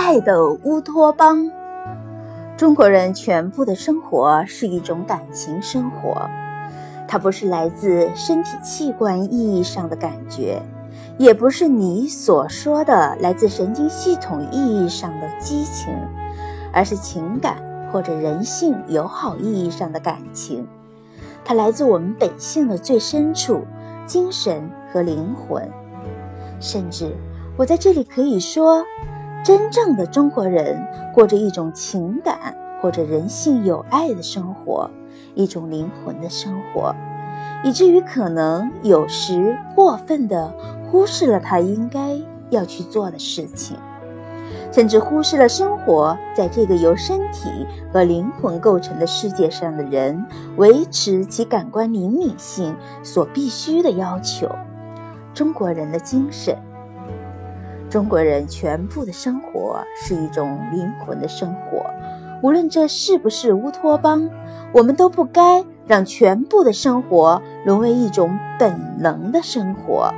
爱的乌托邦。中国人全部的生活是一种感情生活，它不是来自身体器官意义上的感觉，也不是你所说的来自神经系统意义上的激情，而是情感或者人性友好意义上的感情。它来自我们本性的最深处，精神和灵魂。甚至，我在这里可以说。真正的中国人过着一种情感或者人性有爱的生活，一种灵魂的生活，以至于可能有时过分的忽视了他应该要去做的事情，甚至忽视了生活在这个由身体和灵魂构成的世界上的人维持其感官灵敏性所必须的要求。中国人的精神。中国人全部的生活是一种灵魂的生活，无论这是不是乌托邦，我们都不该让全部的生活沦为一种本能的生活。